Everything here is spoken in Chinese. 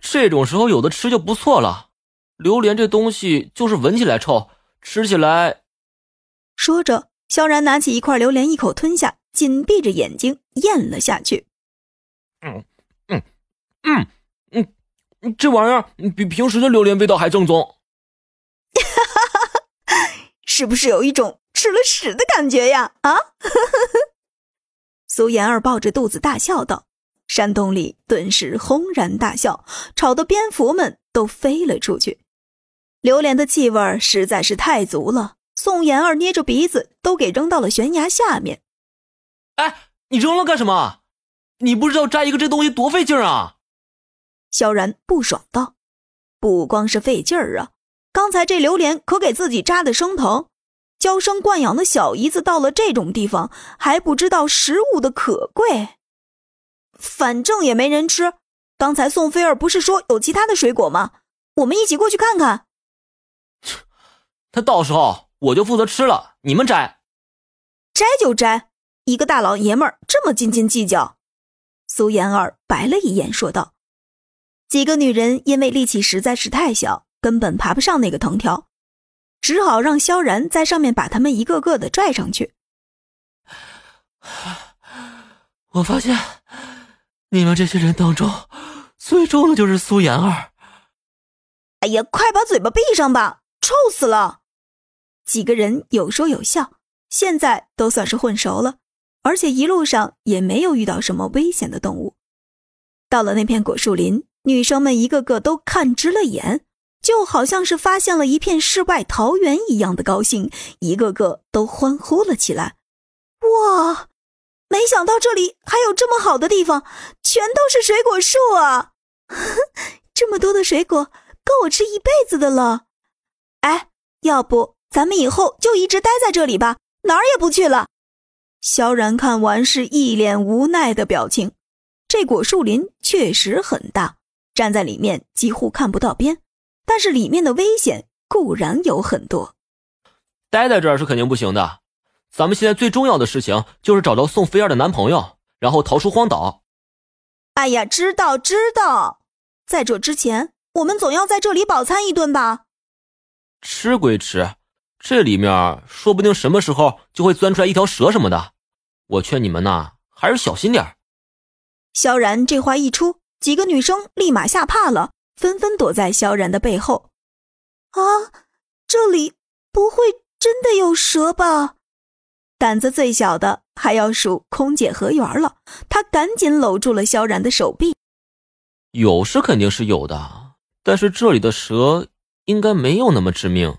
这种时候有的吃就不错了。榴莲这东西就是闻起来臭，吃起来……说着，萧然拿起一块榴莲，一口吞下，紧闭着眼睛咽了下去。嗯嗯嗯嗯，这玩意儿比平时的榴莲味道还正宗。哈哈哈哈是不是有一种吃了屎的感觉呀？啊！苏妍儿抱着肚子大笑道。山洞里顿时轰然大笑，吵得蝙蝠们都飞了出去。榴莲的气味实在是太足了，宋妍儿捏着鼻子都给扔到了悬崖下面。哎，你扔了干什么？你不知道摘一个这东西多费劲啊！萧然不爽道：“不光是费劲儿啊，刚才这榴莲可给自己扎的生疼。娇生惯养的小姨子到了这种地方，还不知道食物的可贵。”反正也没人吃。刚才宋菲儿不是说有其他的水果吗？我们一起过去看看。他到时候我就负责吃了，你们摘。摘就摘，一个大老爷们儿这么斤斤计较。苏妍儿白了一眼，说道：“几个女人因为力气实在是太小，根本爬不上那个藤条，只好让萧然在上面把他们一个个的拽上去。”我发现。你们这些人当中，最重的就是苏妍儿。哎呀，快把嘴巴闭上吧，臭死了！几个人有说有笑，现在都算是混熟了，而且一路上也没有遇到什么危险的动物。到了那片果树林，女生们一个个都看直了眼，就好像是发现了一片世外桃源一样的高兴，一个个都欢呼了起来。哇！没想到这里还有这么好的地方，全都是水果树啊！这么多的水果，够我吃一辈子的了。哎，要不咱们以后就一直待在这里吧，哪儿也不去了。萧然看完是一脸无奈的表情。这果树林确实很大，站在里面几乎看不到边，但是里面的危险固然有很多。待在这儿是肯定不行的。咱们现在最重要的事情就是找到宋菲儿的男朋友，然后逃出荒岛。哎呀，知道知道，在这之前，我们总要在这里饱餐一顿吧。吃归吃，这里面说不定什么时候就会钻出来一条蛇什么的。我劝你们呐，还是小心点萧然这话一出，几个女生立马吓怕了，纷纷躲在萧然的背后。啊，这里不会真的有蛇吧？胆子最小的还要数空姐何媛了，她赶紧搂住了萧然的手臂。有是肯定是有的，但是这里的蛇应该没有那么致命。